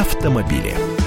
автомобили.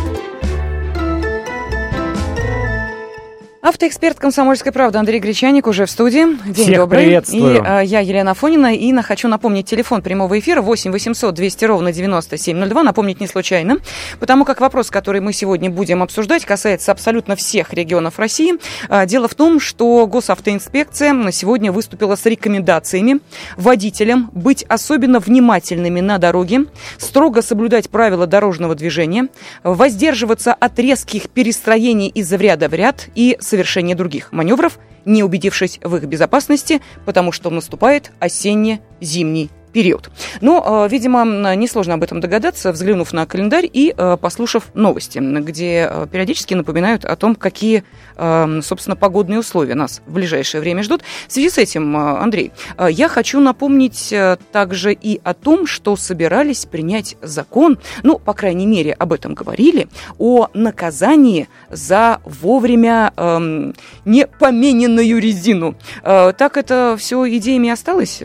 Автоэксперт «Комсомольской правды» Андрей Гречаник уже в студии. День Всех добрый. приветствую. И а, я Елена Фонина. И на, хочу напомнить телефон прямого эфира 8 800 200 ровно 9702. Напомнить не случайно, потому как вопрос, который мы сегодня будем обсуждать, касается абсолютно всех регионов России. А, дело в том, что госавтоинспекция на сегодня выступила с рекомендациями водителям быть особенно внимательными на дороге, строго соблюдать правила дорожного движения, воздерживаться от резких перестроений из ряда в ряд и совершения других маневров, не убедившись в их безопасности, потому что наступает осенне-зимний период. Но, э, видимо, несложно об этом догадаться, взглянув на календарь и э, послушав новости, где э, периодически напоминают о том, какие, собственно, погодные условия нас в ближайшее время ждут. В связи с этим, Андрей, я хочу напомнить также и о том, что собирались принять закон, ну, по крайней мере, об этом говорили, о наказании за вовремя эм, не помененную резину. Так это все идеями осталось?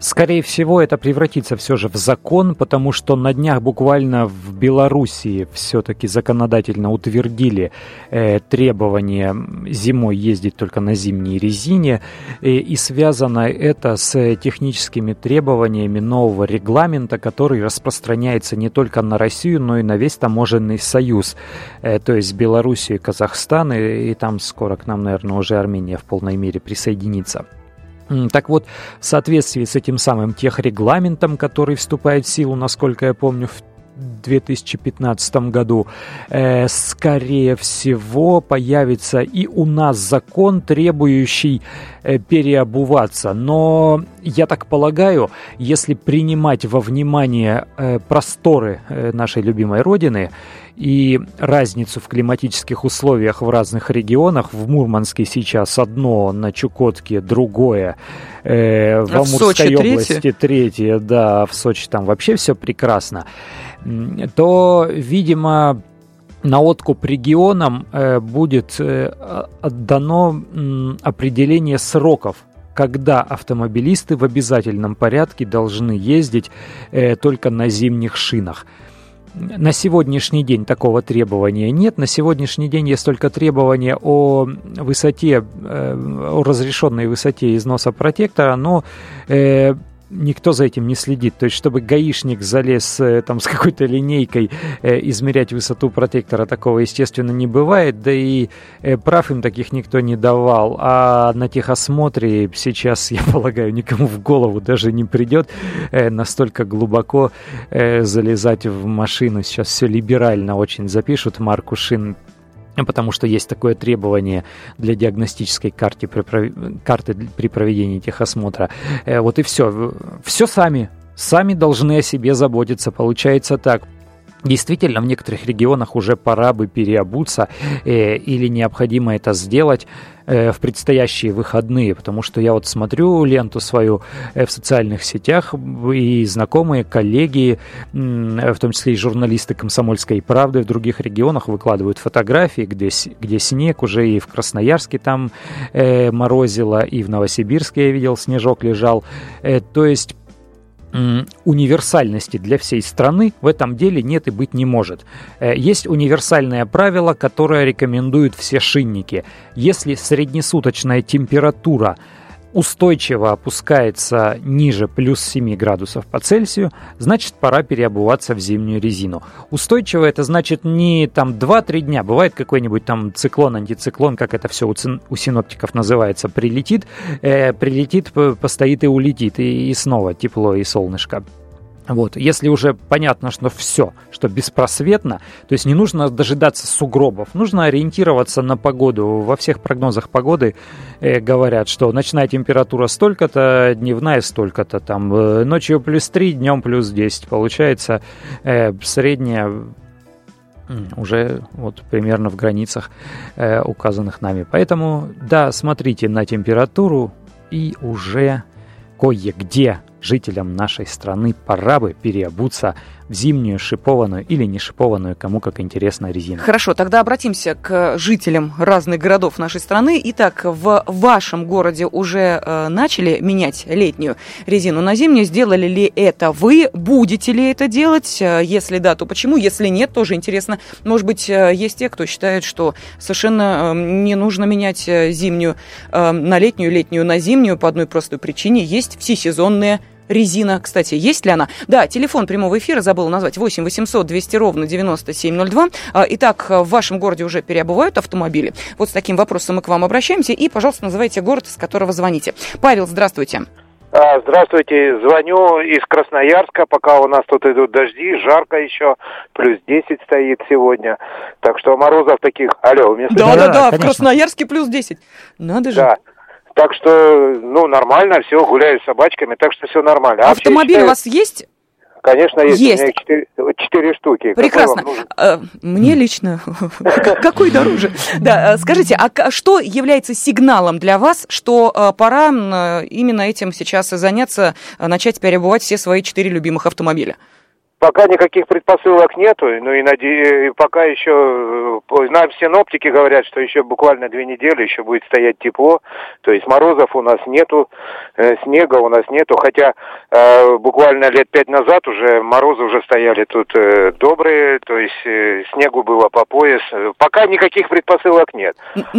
Скорее всего, это превратится все же в закон, потому что на днях буквально в Белоруссии все-таки законодательно утвердили э, требование зимой ездить только на зимней резине, э, и связано это с техническими требованиями нового регламента, который распространяется не только на Россию, но и на весь таможенный союз, э, то есть Белоруссию Казахстан, и, и там скоро к нам, наверное, уже Армения в полной мере присоединится. Так вот, в соответствии с этим самым техрегламентом, который вступает в силу, насколько я помню, 2015 году, э, скорее всего, появится и у нас закон, требующий э, переобуваться. Но я так полагаю, если принимать во внимание э, просторы э, нашей любимой Родины, и разницу в климатических условиях в разных регионах. В Мурманске сейчас одно, на Чукотке другое, э, в а Амурской в области третье? третье, да, в Сочи там вообще все прекрасно, то, видимо, на откуп регионам э, будет э, отдано определение сроков когда автомобилисты в обязательном порядке должны ездить э, только на зимних шинах. На сегодняшний день такого требования нет. На сегодняшний день есть только требование о высоте, о разрешенной высоте износа протектора, но никто за этим не следит. То есть, чтобы гаишник залез э, там с какой-то линейкой э, измерять высоту протектора, такого, естественно, не бывает. Да и э, прав им таких никто не давал. А на техосмотре сейчас, я полагаю, никому в голову даже не придет настолько глубоко залезать в машину. Сейчас все либерально очень запишут марку шин потому что есть такое требование для диагностической карты при, карты при проведении техосмотра. Э, вот и все. Все сами. Сами должны о себе заботиться. Получается так. Действительно, в некоторых регионах уже пора бы переобуться э, или необходимо это сделать в предстоящие выходные, потому что я вот смотрю ленту свою э, в социальных сетях, и знакомые, коллеги, э, в том числе и журналисты «Комсомольской правды» в других регионах выкладывают фотографии, где, где снег, уже и в Красноярске там э, морозило, и в Новосибирске я видел, снежок лежал. Э, то есть универсальности для всей страны в этом деле нет и быть не может. Э, есть универсальное правило, которое рекомендуют все шинники. Если среднесуточная температура устойчиво опускается ниже плюс 7 градусов по Цельсию, значит пора переобуваться в зимнюю резину. Устойчиво это значит не там 2-3 дня, бывает какой-нибудь там циклон, антициклон, как это все у, синоптиков называется, прилетит, э, прилетит, постоит и улетит, и, и снова тепло и солнышко. Вот. Если уже понятно, что все, что беспросветно, то есть не нужно дожидаться сугробов, нужно ориентироваться на погоду. Во всех прогнозах погоды э, говорят, что ночная температура столько-то, дневная столько-то, там э, ночью плюс 3, днем плюс 10. Получается э, средняя уже вот примерно в границах э, указанных нами. Поэтому, да, смотрите на температуру и уже кое-где жителям нашей страны пора бы переобуться в зимнюю шипованную или не шипованную, кому как интересно резину. Хорошо, тогда обратимся к жителям разных городов нашей страны. Итак, в вашем городе уже э, начали менять летнюю резину на зимнюю. Сделали ли это вы? Будете ли это делать? Э, если да, то почему? Если нет, тоже интересно. Может быть, э, есть те, кто считает, что совершенно э, не нужно менять зимнюю на летнюю, летнюю на зимнюю по одной простой причине. Есть всесезонные резина. Кстати, есть ли она? Да, телефон прямого эфира забыла назвать. 8 800 200 ровно 9702. А, итак, в вашем городе уже переобувают автомобили? Вот с таким вопросом мы к вам обращаемся. И, пожалуйста, называйте город, из которого звоните. Павел, здравствуйте. А, здравствуйте, звоню из Красноярска, пока у нас тут идут дожди, жарко еще, плюс 10 стоит сегодня, так что морозов таких, алло, у меня Да, да, да, в Красноярске плюс 10, надо же. Да, так что, ну, нормально, все, гуляю с собачками, так что все нормально. А Автомобиль считаю, у вас есть? Конечно, есть. Есть. У меня четыре, четыре штуки. Прекрасно. А, мне лично. Какой дороже? Да, а, скажите, а что является сигналом для вас, что а, пора именно этим сейчас заняться, начать перебывать все свои четыре любимых автомобиля? Пока никаких предпосылок нету, ну и наде... пока еще э, нам синоптики говорят, что еще буквально две недели еще будет стоять тепло, то есть морозов у нас нету, э, снега у нас нету, хотя э, буквально лет пять назад уже морозы уже стояли тут э, добрые, то есть э, снегу было по пояс, пока никаких предпосылок нет.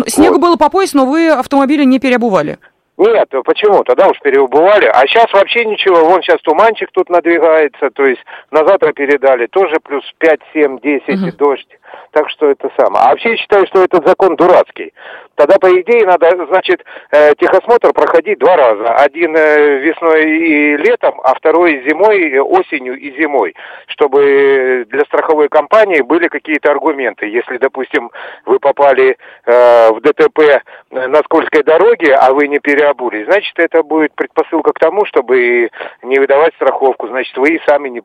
Снегу вот. было по пояс, но вы автомобили не переобували? Нет, почему? Тогда уж переубывали. А сейчас вообще ничего. Вон сейчас туманчик тут надвигается. То есть на завтра передали. Тоже плюс 5, 7, 10 угу. дождь. Так что это самое. А вообще считаю, что этот закон дурацкий. Тогда, по идее, надо, значит, э, техосмотр проходить два раза. Один э, весной и летом, а второй зимой, осенью и зимой. Чтобы для страховой компании были какие-то аргументы. Если, допустим, вы попали э, в ДТП на скользкой дороге, а вы не переобулись, значит, это будет предпосылка к тому, чтобы не выдавать страховку. Значит, вы и сами не...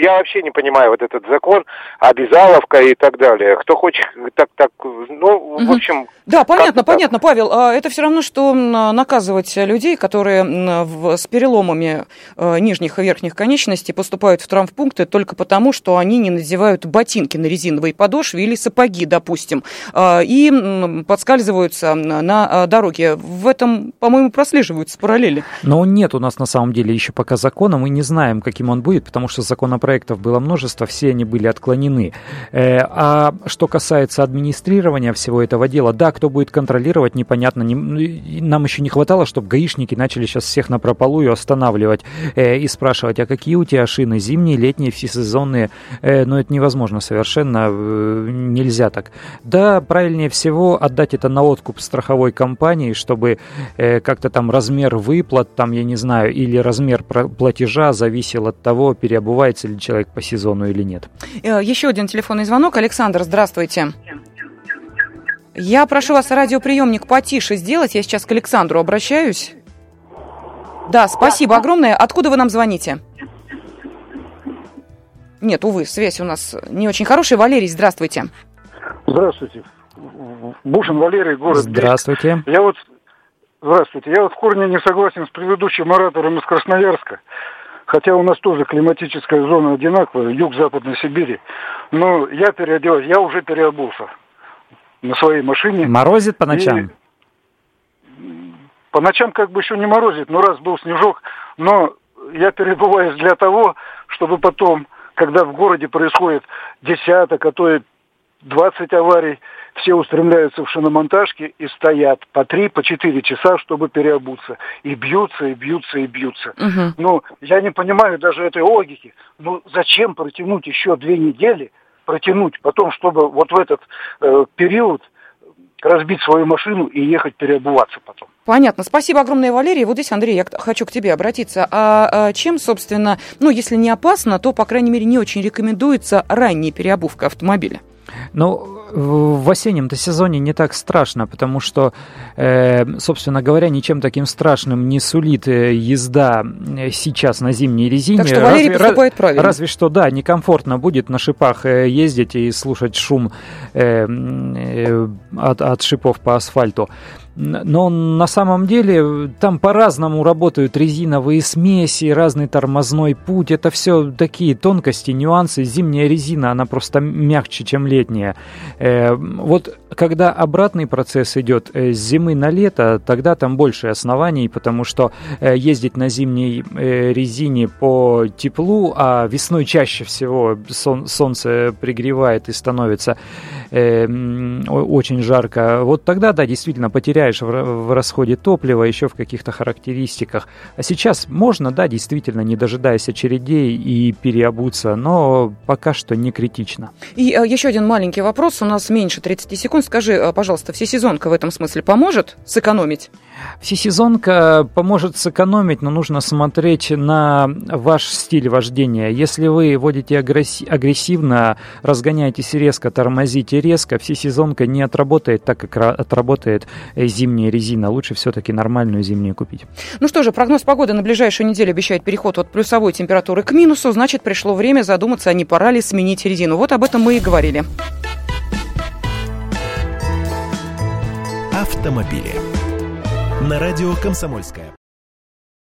Я вообще не понимаю вот этот закон, обязаловка и так далее. Кто хочет так, так, ну, угу. в общем... Да, понятно, понятно, Павел. А это все равно, что наказывать людей, которые с переломами э, нижних и верхних конечностей поступают в травмпункты только потому, что они не надевают ботинки на резиновые подошвы или сапоги, допустим, а, и подскальзываются на дороге. В этом, по-моему, прослеживаются параллели. Но нет у нас на самом деле еще пока закона, мы не знаем, каким он будет, потому что законопроектов было множество, все они были отклонены. Э, а что касается администрирования всего этого дела, да, кто будет контролировать, непонятно. Не, ну, нам еще не хватало, чтобы гаишники начали сейчас всех на прополую останавливать э, и спрашивать, а какие у тебя шины, зимние, летние, всесезонные? Э, но это невозможно совершенно, нельзя так. Да, правильнее всего отдать это на откуп страховой компании, чтобы как-то там размер выплат, там, я не знаю, или размер платежа зависел от того, переобувается ли человек по сезону или нет. Э, еще один телефонный звонок. Александр, здравствуйте. Я прошу вас радиоприемник потише сделать. Я сейчас к Александру обращаюсь. Да, спасибо огромное. Откуда вы нам звоните? Нет, увы, связь у нас не очень хорошая. Валерий, здравствуйте. Здравствуйте. Бушин Валерий, город Здравствуйте. Я вот, здравствуйте. Я вот в корне не согласен с предыдущим оратором из Красноярска. Хотя у нас тоже климатическая зона одинаковая, юг Западной Сибири. Но я переоделась, я уже переобулся на своей машине. Морозит по ночам? И по ночам как бы еще не морозит, но раз был снежок, но я перебываюсь для того, чтобы потом, когда в городе происходит десяток, а то и 20 аварий, все устремляются в шиномонтажки и стоят по три, по четыре часа, чтобы переобуться. И бьются, и бьются, и бьются. Угу. Ну, я не понимаю даже этой логики. Ну, зачем протянуть еще две недели, протянуть потом, чтобы вот в этот э, период разбить свою машину и ехать переобуваться потом. Понятно. Спасибо огромное, Валерий. Вот здесь, Андрей, я хочу к тебе обратиться. А, а чем, собственно, ну, если не опасно, то, по крайней мере, не очень рекомендуется ранняя переобувка автомобиля? Ну, в осеннем-то сезоне не так страшно, потому что, э, собственно говоря, ничем таким страшным не сулит э, езда э, сейчас на зимней резине. Так что Валерий разве, поступает правильно. Разве что, да, некомфортно будет на шипах ездить и слушать шум от, от шипов по асфальту. Но на самом деле там по-разному работают резиновые смеси, разный тормозной путь. Это все такие тонкости, нюансы. Зимняя резина, она просто мягче, чем летняя. Э, вот когда обратный процесс идет э, с зимы на лето, тогда там больше оснований, потому что э, ездить на зимней резине по теплу, а весной чаще всего солнце пригревает и становится очень жарко, вот тогда, да, действительно потеряешь в расходе топлива, еще в каких-то характеристиках. А сейчас можно, да, действительно, не дожидаясь очередей и переобуться, но пока что не критично. И э, еще один маленький вопрос, у нас меньше 30 секунд. Скажи, э, пожалуйста, всесезонка в этом смысле поможет сэкономить? Всесезонка поможет сэкономить, но нужно смотреть на ваш стиль вождения. Если вы водите агрессивно, разгоняетесь резко, тормозите резко, всесезонка не отработает так, как отработает зимняя резина. Лучше все-таки нормальную зимнюю купить. Ну что же, прогноз погоды на ближайшую неделю обещает переход от плюсовой температуры к минусу. Значит, пришло время задуматься, а не пора ли сменить резину. Вот об этом мы и говорили. Автомобили на радио «Комсомольская